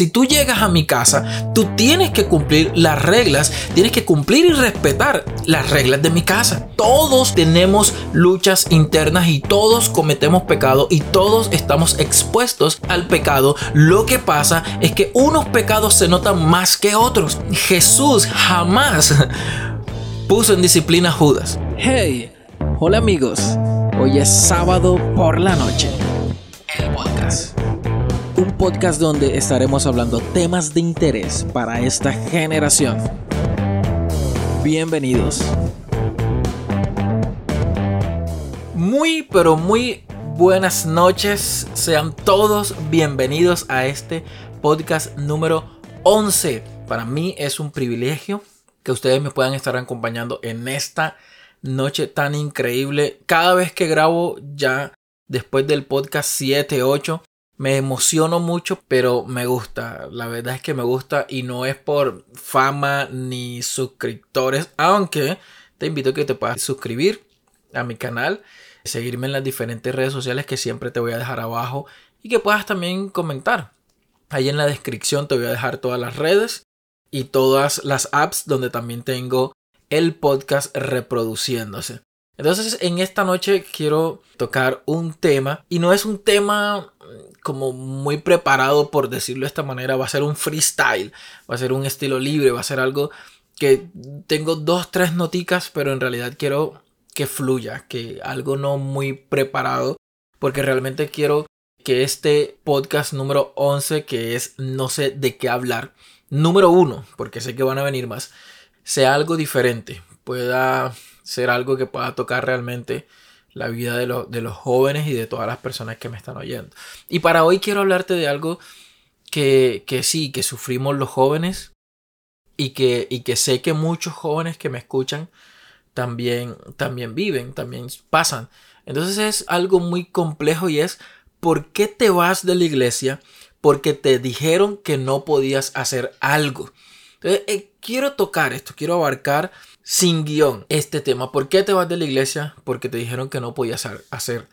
si tú llegas a mi casa, tú tienes que cumplir las reglas, tienes que cumplir y respetar las reglas de mi casa. Todos tenemos luchas internas y todos cometemos pecado y todos estamos expuestos al pecado. Lo que pasa es que unos pecados se notan más que otros. Jesús jamás puso en disciplina a Judas. Hey, hola amigos. Hoy es sábado por la noche. El. Un podcast donde estaremos hablando temas de interés para esta generación. Bienvenidos. Muy, pero muy buenas noches. Sean todos bienvenidos a este podcast número 11. Para mí es un privilegio que ustedes me puedan estar acompañando en esta noche tan increíble. Cada vez que grabo ya después del podcast 7, 8, me emociono mucho, pero me gusta. La verdad es que me gusta y no es por fama ni suscriptores, aunque te invito a que te puedas suscribir a mi canal, seguirme en las diferentes redes sociales que siempre te voy a dejar abajo y que puedas también comentar. Ahí en la descripción te voy a dejar todas las redes y todas las apps donde también tengo el podcast reproduciéndose. Entonces en esta noche quiero tocar un tema y no es un tema como muy preparado por decirlo de esta manera, va a ser un freestyle, va a ser un estilo libre, va a ser algo que tengo dos, tres noticas, pero en realidad quiero que fluya, que algo no muy preparado, porque realmente quiero que este podcast número 11, que es no sé de qué hablar, número uno, porque sé que van a venir más, sea algo diferente, pueda ser algo que pueda tocar realmente la vida de, de, los jóvenes y de todas las personas que me están oyendo. Y para hoy quiero hablarte de algo que, que sí, que sufrimos los jóvenes y que, y que sé que muchos jóvenes que me escuchan también, también viven, también pasan. Entonces es algo muy complejo y es ¿por qué te vas de la iglesia porque te dijeron que no podías hacer algo. Entonces, eh, quiero tocar esto, quiero abarcar sin guion este tema. ¿Por qué te vas de la iglesia? Porque te dijeron que no podías hacer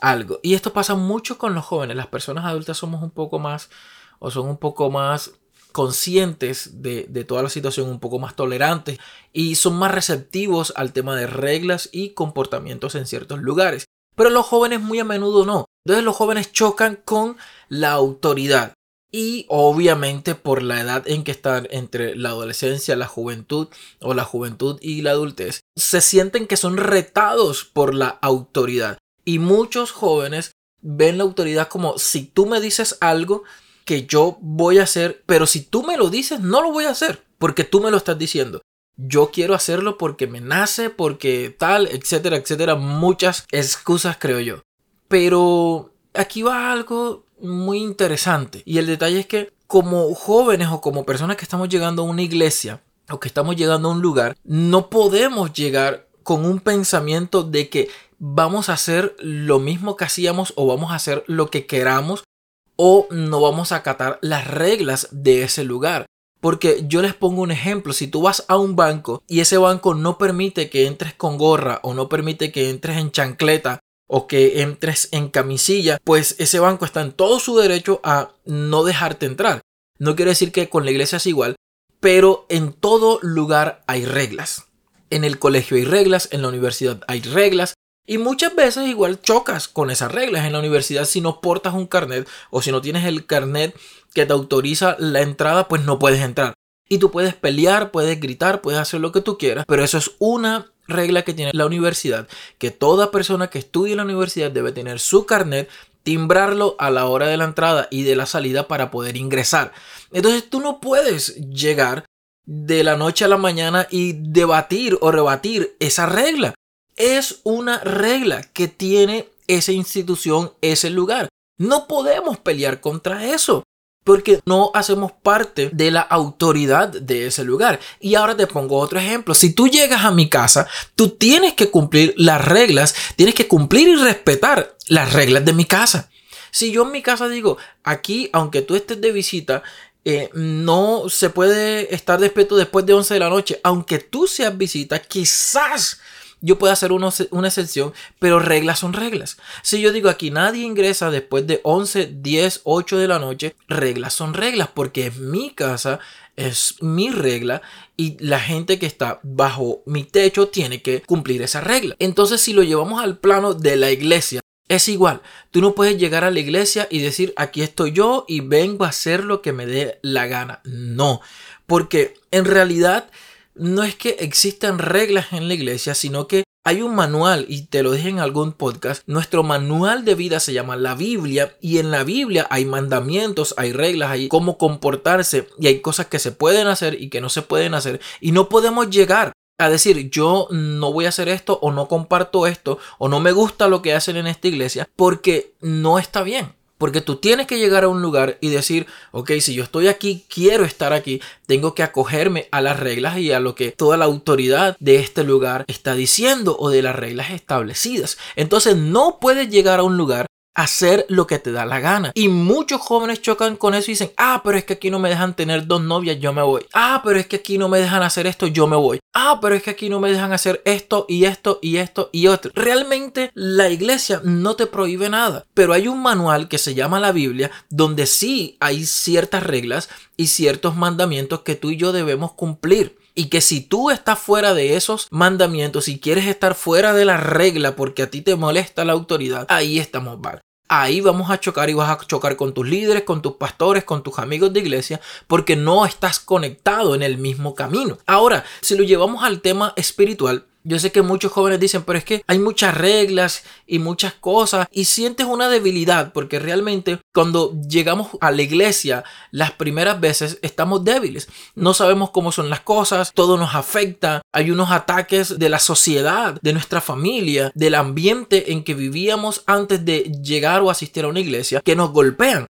algo. Y esto pasa mucho con los jóvenes. Las personas adultas somos un poco más o son un poco más conscientes de, de, toda la situación, un poco más tolerantes y son más receptivos al tema de reglas y comportamientos en ciertos lugares. Pero los jóvenes muy a menudo no. Entonces los jóvenes chocan con la autoridad. Y obviamente por la edad en que están entre la adolescencia, la juventud o la juventud y la adultez, se sienten que son retados por la autoridad. Y muchos jóvenes ven la autoridad como si tú me dices algo que yo voy a hacer, pero si tú me lo dices, no lo voy a hacer, porque tú me lo estás diciendo. Yo quiero hacerlo porque me nace, porque tal, etcétera, etcétera. Muchas excusas creo yo. Pero aquí va algo muy interesante. Y el detalle es que como jóvenes o como personas que estamos llegando a una iglesia o que estamos llegando a un lugar, no podemos llegar con un pensamiento de que vamos a hacer lo mismo que hacíamos o vamos a hacer lo que queramos o no vamos a acatar las reglas de ese lugar. Porque yo les pongo un ejemplo, si tú vas a un banco y ese banco no permite que entres con gorra o no permite que entres en chancleta o que entres en camisilla, pues ese banco está en todo su derecho a no dejarte entrar. No quiere decir que con la iglesia es igual, pero en todo lugar hay reglas. En el colegio hay reglas, en la universidad hay reglas, y muchas veces igual chocas con esas reglas en la universidad si no portas un carnet o si no tienes el carnet que te autoriza la entrada, pues no puedes entrar. Y tú puedes pelear, puedes gritar, puedes hacer lo que tú quieras, pero eso es una regla que tiene la universidad, que toda persona que estudie en la universidad debe tener su carnet, timbrarlo a la hora de la entrada y de la salida para poder ingresar. Entonces tú no puedes llegar de la noche a la mañana y debatir o rebatir esa regla. Es una regla que tiene esa institución, ese lugar. No podemos pelear contra eso porque no hacemos parte de la autoridad de ese lugar. Y ahora te pongo otro ejemplo. Si tú llegas a mi casa, tú tienes que cumplir las reglas, tienes que cumplir y respetar las reglas de mi casa. Si yo en mi casa digo, aquí, aunque tú estés de visita, eh, no se puede estar despierto después de 11 de la noche, aunque tú seas visita, quizás yo puedo hacer una excepción, pero reglas son reglas. Si yo digo aquí nadie ingresa después de 11, 10, 8 de la noche, reglas son reglas porque es mi casa, es mi regla y la gente que está bajo mi techo tiene que cumplir esa regla. Entonces si lo llevamos al plano de la iglesia, es igual, tú no puedes llegar a la iglesia y decir aquí estoy yo y vengo a hacer lo que me dé la gana. No, porque en realidad no es que existan reglas en la iglesia, sino que hay un manual, y te lo dije en algún podcast, nuestro manual de vida se llama la Biblia, y en la Biblia hay mandamientos, hay reglas, hay cómo comportarse, y hay cosas que se pueden hacer y que no se pueden hacer, y no podemos llegar a decir yo no voy a hacer esto o no comparto esto o no me gusta lo que hacen en esta iglesia porque no está bien. Porque tú tienes que llegar a un lugar y decir, ok, si yo estoy aquí, quiero estar aquí, tengo que acogerme a las reglas y a lo que toda la autoridad de este lugar está diciendo o de las reglas establecidas. Entonces no puedes llegar a un lugar hacer lo que te da la gana. Y muchos jóvenes chocan con eso y dicen, ah, pero es que aquí no me dejan tener dos novias, yo me voy. Ah, pero es que aquí no me dejan hacer esto, yo me voy. Ah, pero es que aquí no me dejan hacer esto y esto y esto y otro. Realmente la iglesia no te prohíbe nada, pero hay un manual que se llama la Biblia donde sí hay ciertas reglas y ciertos mandamientos que tú y yo debemos cumplir. Y que si tú estás fuera de esos mandamientos y quieres estar fuera de la regla porque a ti te molesta la autoridad, ahí estamos mal. Ahí vamos a chocar y vas a chocar con tus líderes, con tus pastores, con tus amigos de iglesia, porque no estás conectado en el mismo camino. Ahora, si lo llevamos al tema espiritual, yo sé que muchos jóvenes dicen, pero es que hay muchas reglas y muchas cosas y sientes una debilidad porque realmente cuando llegamos a la iglesia las primeras veces estamos débiles. No sabemos cómo son las cosas, todo nos afecta, hay unos ataques de la sociedad, de nuestra familia, del ambiente en que vivíamos antes de llegar o asistir a una iglesia que nos golpean.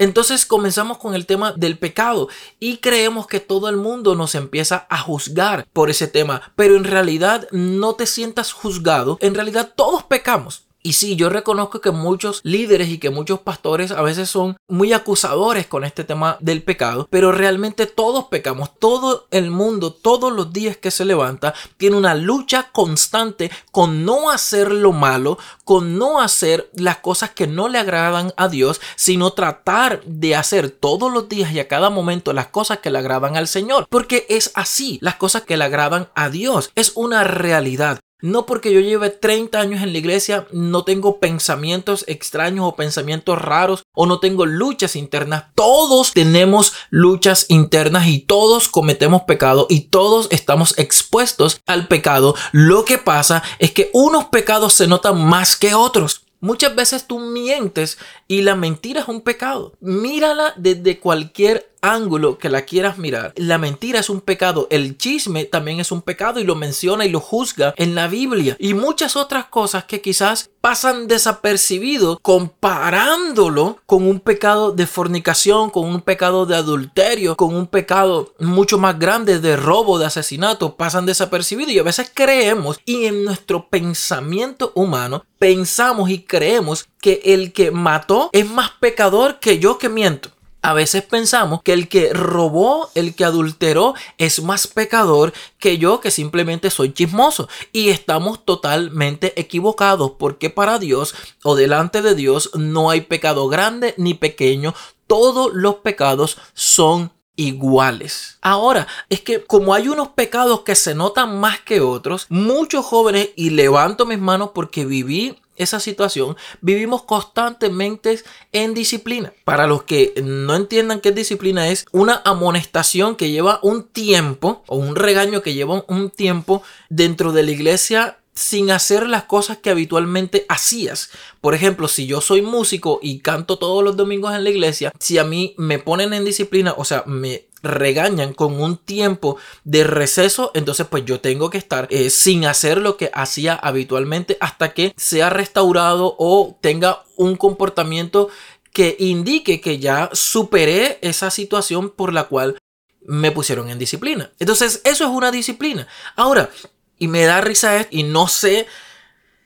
Entonces comenzamos con el tema del pecado y creemos que todo el mundo nos empieza a juzgar por ese tema, pero en realidad no te sientas juzgado, en realidad todos pecamos. Y sí, yo reconozco que muchos líderes y que muchos pastores a veces son muy acusadores con este tema del pecado, pero realmente todos pecamos, todo el mundo, todos los días que se levanta, tiene una lucha constante con no hacer lo malo, con no hacer las cosas que no le agradan a Dios, sino tratar de hacer todos los días y a cada momento las cosas que le agradan al Señor, porque es así, las cosas que le agradan a Dios, es una realidad. No porque yo lleve 30 años en la iglesia, no tengo pensamientos extraños o pensamientos raros o no tengo luchas internas. Todos tenemos luchas internas y todos cometemos pecado y todos estamos expuestos al pecado. Lo que pasa es que unos pecados se notan más que otros. Muchas veces tú mientes y la mentira es un pecado. Mírala desde cualquier ángulo que la quieras mirar. La mentira es un pecado, el chisme también es un pecado y lo menciona y lo juzga en la Biblia. Y muchas otras cosas que quizás pasan desapercibido comparándolo con un pecado de fornicación, con un pecado de adulterio, con un pecado mucho más grande de robo, de asesinato, pasan desapercibido y a veces creemos y en nuestro pensamiento humano pensamos y creemos que el que mató es más pecador que yo que miento. A veces pensamos que el que robó, el que adulteró, es más pecador que yo que simplemente soy chismoso. Y estamos totalmente equivocados porque para Dios o delante de Dios no hay pecado grande ni pequeño. Todos los pecados son iguales. Ahora, es que como hay unos pecados que se notan más que otros, muchos jóvenes, y levanto mis manos porque viví esa situación, vivimos constantemente en disciplina. Para los que no entiendan qué disciplina es, una amonestación que lleva un tiempo o un regaño que lleva un tiempo dentro de la iglesia sin hacer las cosas que habitualmente hacías. Por ejemplo, si yo soy músico y canto todos los domingos en la iglesia, si a mí me ponen en disciplina, o sea, me regañan con un tiempo de receso, entonces pues yo tengo que estar eh, sin hacer lo que hacía habitualmente hasta que sea restaurado o tenga un comportamiento que indique que ya superé esa situación por la cual me pusieron en disciplina. Entonces eso es una disciplina. Ahora, y me da risa esto y no sé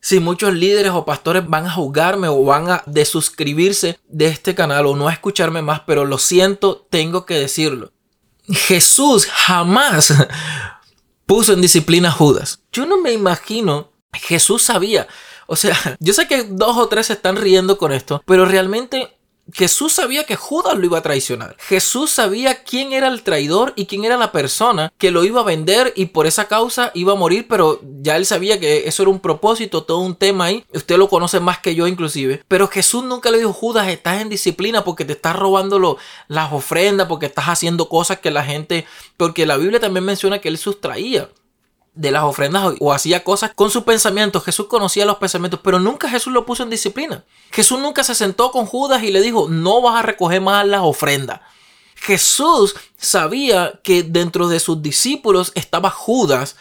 si muchos líderes o pastores van a juzgarme o van a desuscribirse de este canal o no a escucharme más, pero lo siento, tengo que decirlo. Jesús jamás puso en disciplina a Judas. Yo no me imagino, Jesús sabía. O sea, yo sé que dos o tres se están riendo con esto, pero realmente Jesús sabía que Judas lo iba a traicionar. Jesús sabía quién era el traidor y quién era la persona que lo iba a vender y por esa causa iba a morir, pero ya él sabía que eso era un propósito, todo un tema ahí. Usted lo conoce más que yo inclusive. Pero Jesús nunca le dijo, Judas, estás en disciplina porque te estás robando las ofrendas, porque estás haciendo cosas que la gente... Porque la Biblia también menciona que él sustraía de las ofrendas o hacía cosas con sus pensamientos. Jesús conocía los pensamientos, pero nunca Jesús lo puso en disciplina. Jesús nunca se sentó con Judas y le dijo, no vas a recoger más las ofrendas. Jesús sabía que dentro de sus discípulos estaba Judas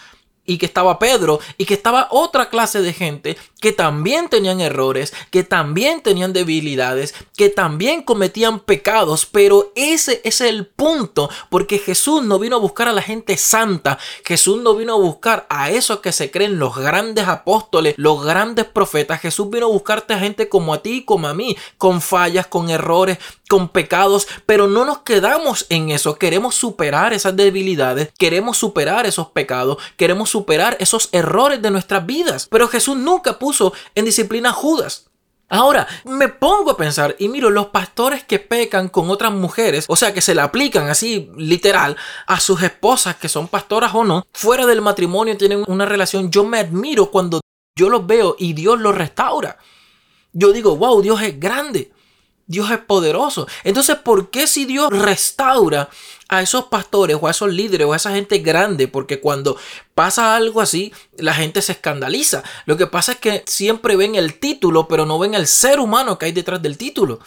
y que estaba Pedro y que estaba otra clase de gente que también tenían errores, que también tenían debilidades, que también cometían pecados, pero ese es el punto, porque Jesús no vino a buscar a la gente santa, Jesús no vino a buscar a esos que se creen los grandes apóstoles, los grandes profetas, Jesús vino a buscarte a gente como a ti y como a mí, con fallas, con errores, con pecados, pero no nos quedamos en eso, queremos superar esas debilidades, queremos superar esos pecados, queremos superar esos errores de nuestras vidas, pero Jesús nunca puso en disciplina a Judas. Ahora, me pongo a pensar y miro los pastores que pecan con otras mujeres, o sea, que se le aplican así literal a sus esposas que son pastoras o no, fuera del matrimonio tienen una relación, yo me admiro cuando yo los veo y Dios los restaura. Yo digo, wow, Dios es grande. Dios es poderoso. Entonces, ¿por qué si Dios restaura a esos pastores o a esos líderes o a esa gente grande? Porque cuando pasa algo así, la gente se escandaliza. Lo que pasa es que siempre ven el título, pero no ven el ser humano que hay detrás del título.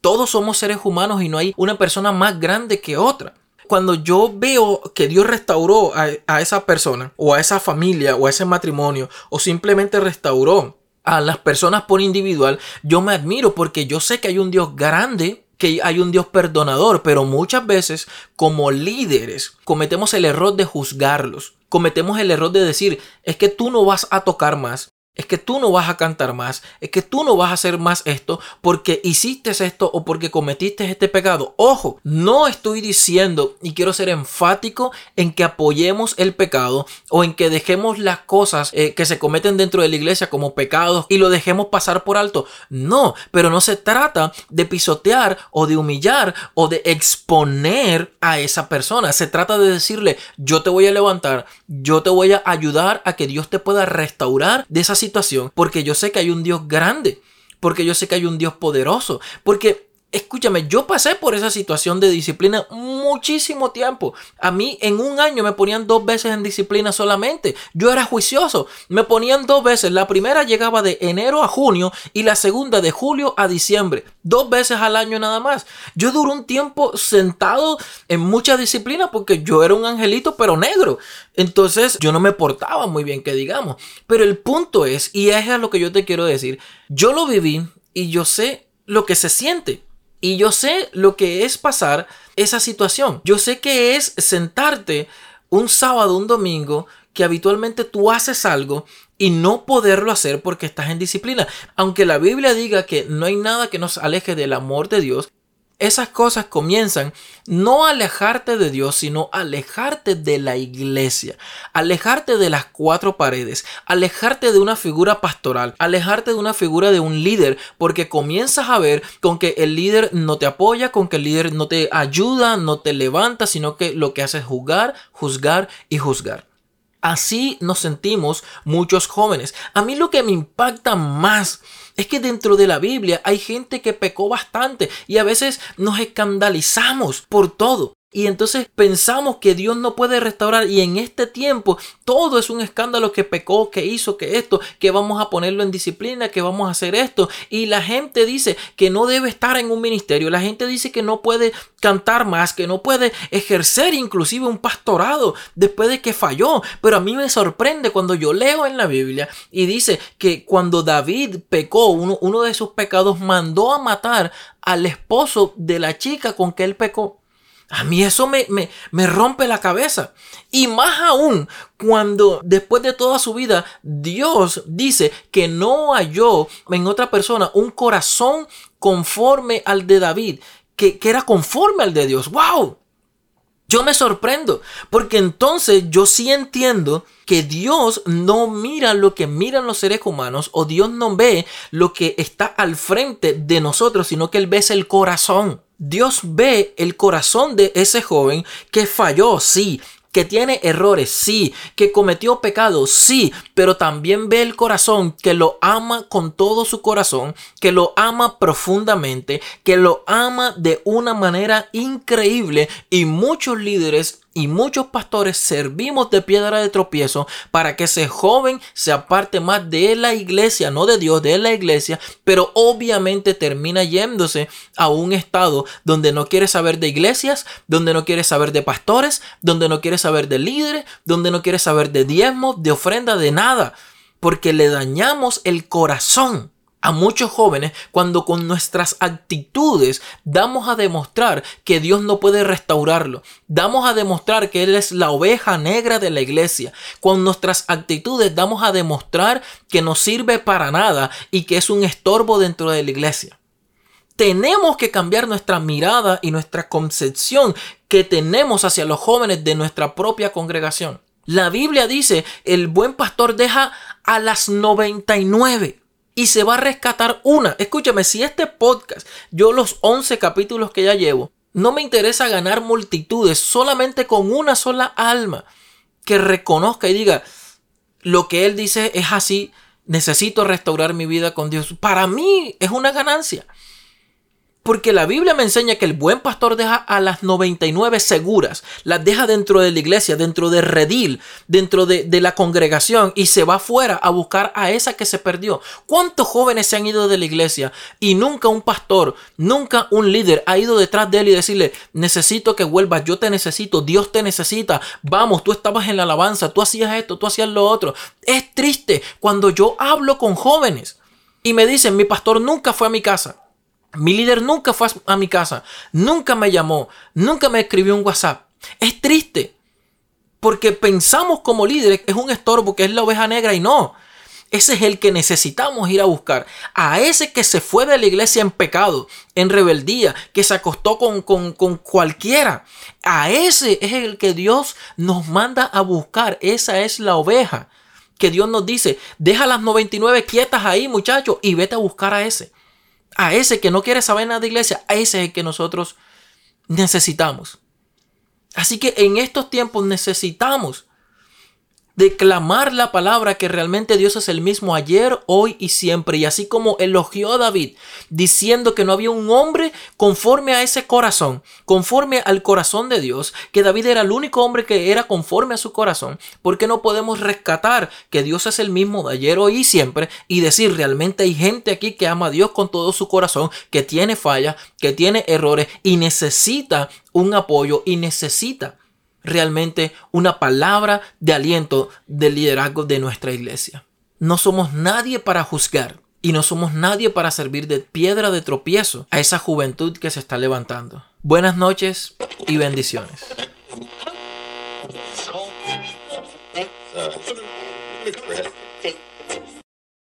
Todos somos seres humanos y no hay una persona más grande que otra cuando yo veo que Dios restauró a, a, esa persona o a esa familia o a ese matrimonio o simplemente restauró a las personas por individual, yo me admiro porque yo sé que hay un Dios grande, que hay un Dios perdonador, pero muchas veces como líderes cometemos el error de juzgarlos. Cometemos el error de decir, es que tú no vas a tocar más, es que tú no vas a cantar más, es que tú no vas a hacer más esto porque hiciste esto o porque cometiste este pecado. Ojo, no estoy diciendo y quiero ser enfático en que apoyemos el pecado o en que dejemos las cosas eh, que se cometen dentro de la iglesia como pecados y lo dejemos pasar por alto. No, pero no se trata de pisotear o de humillar o de exponer a esa persona. Se trata de decirle, yo te voy a levantar, yo te voy a ayudar a que Dios te pueda restaurar de esa situación situación porque yo sé que hay un Dios grande, porque yo sé que hay un Dios poderoso, porque Escúchame, yo pasé por esa situación de disciplina muchísimo tiempo. A mí en un año me ponían dos veces en disciplina solamente. Yo era juicioso. Me ponían dos veces. La primera llegaba de enero a junio y la segunda de julio a diciembre. Dos veces al año nada más. Yo duré un tiempo sentado en mucha disciplina porque yo era un angelito pero negro. Entonces yo no me portaba muy bien que digamos. Pero el punto es, y es a lo que yo te quiero decir, yo lo viví y yo sé lo que se siente. Y yo sé lo que es pasar esa situación. Yo sé que es sentarte un sábado, un domingo, que habitualmente tú haces algo y no poderlo hacer porque estás en disciplina. Aunque la Biblia diga que no hay nada que nos aleje del amor de Dios, esas cosas comienzan no a alejarte de Dios, sino a alejarte de la iglesia, alejarte de las cuatro paredes, alejarte de una figura pastoral, alejarte de una figura de un líder, porque comienzas a ver con que el líder no te apoya, con que el líder no te ayuda, no te levanta, sino que lo que hace es juzgar, juzgar y juzgar. Así nos sentimos muchos jóvenes. A mí lo que me impacta más es que dentro de la Biblia hay gente que pecó bastante y a veces nos escandalizamos por todo. Y entonces pensamos que Dios no puede restaurar y en este tiempo todo es un escándalo que pecó, que hizo, que esto, que vamos a ponerlo en disciplina, que vamos a hacer esto. Y la gente dice que no debe estar en un ministerio, la gente dice que no puede cantar más, que no puede ejercer inclusive un pastorado después de que falló. Pero a mí me sorprende cuando yo leo en la Biblia y dice que cuando David pecó, uno, uno de sus pecados mandó a matar al esposo de la chica con que él pecó. A mí eso me, me, rompe la cabeza. Y más aún cuando después de toda su vida Dios dice que no halló en otra persona un corazón conforme al de David, que, que era conforme al de Dios. ¡Wow! Yo me sorprendo, porque entonces yo sí entiendo que Dios no mira lo que miran los seres humanos o Dios no ve lo que está al frente de nosotros, sino que Él ve el corazón. Dios ve el corazón de ese joven que falló, sí, que tiene errores, sí, que cometió pecados, sí, pero también ve el corazón que lo ama con todo su corazón, que lo ama profundamente, que lo ama de una manera increíble y muchos líderes y muchos pastores servimos de piedra de tropiezo para que ese joven se aparte más de la iglesia, no de Dios, de la iglesia, pero obviamente termina yéndose a un estado donde no quiere saber de iglesias, donde no quiere saber de pastores, donde no quiere saber de líderes, donde no quiere saber de diezmos, de ofrenda, de nada, porque le dañamos el corazón a muchos jóvenes cuando con nuestras actitudes damos a demostrar que Dios no puede restaurarlo. Damos a demostrar que Él es la oveja negra de la iglesia. Con nuestras actitudes damos a demostrar que no sirve para nada y que es un estorbo dentro de la iglesia. Tenemos que cambiar nuestra mirada y nuestra concepción que tenemos hacia los jóvenes de nuestra propia congregación. La Biblia dice, el buen pastor deja a las 99 y se va a rescatar una. Escúchame, si este podcast, yo los 11 capítulos que ya llevo, no me interesa ganar multitudes, solamente con una sola alma que reconozca y diga, lo que él dice es así, necesito restaurar mi vida con Dios. Para mí es una ganancia. Porque la Biblia me enseña que el buen pastor deja a las 99 seguras, las deja dentro de la iglesia, dentro de redil, dentro de, de, la congregación y se va fuera a buscar a esa que se perdió. ¿Cuántos jóvenes se han ido de la iglesia y nunca un pastor, nunca un líder ha ido detrás de él y decirle, necesito que vuelvas, yo te necesito, Dios te necesita, vamos, tú estabas en la alabanza, tú hacías esto, tú hacías lo otro. Es triste cuando yo hablo con jóvenes y me dicen, mi pastor nunca fue a mi casa. Mi líder nunca fue a mi casa, nunca me llamó, nunca me escribió un WhatsApp. Es triste, porque pensamos como líderes que es un estorbo, que es la oveja negra y no. Ese es el que necesitamos ir a buscar. A ese que se fue de la iglesia en pecado, en rebeldía, que se acostó con, con, con cualquiera. A ese es el que Dios nos manda a buscar. Esa es la oveja. Que Dios nos dice, deja las 99 quietas ahí muchachos y vete a buscar a ese a ese que no quiere saber nada de iglesia, a ese es el que nosotros necesitamos. Así que en estos tiempos necesitamos declamar la palabra que realmente Dios es el mismo ayer, hoy y siempre. Y así como elogió a David diciendo que no había un hombre conforme a ese corazón, conforme al corazón de Dios, que David era el único hombre que era conforme a su corazón, ¿por qué no podemos rescatar que Dios es el mismo de ayer, hoy y siempre y decir realmente hay gente aquí que ama a Dios con todo su corazón, que tiene fallas, que tiene errores y necesita un apoyo y necesita realmente una palabra de aliento del liderazgo de nuestra iglesia. No somos nadie para juzgar y no somos nadie para servir de piedra de tropiezo a esa juventud que se está levantando. Buenas noches y bendiciones.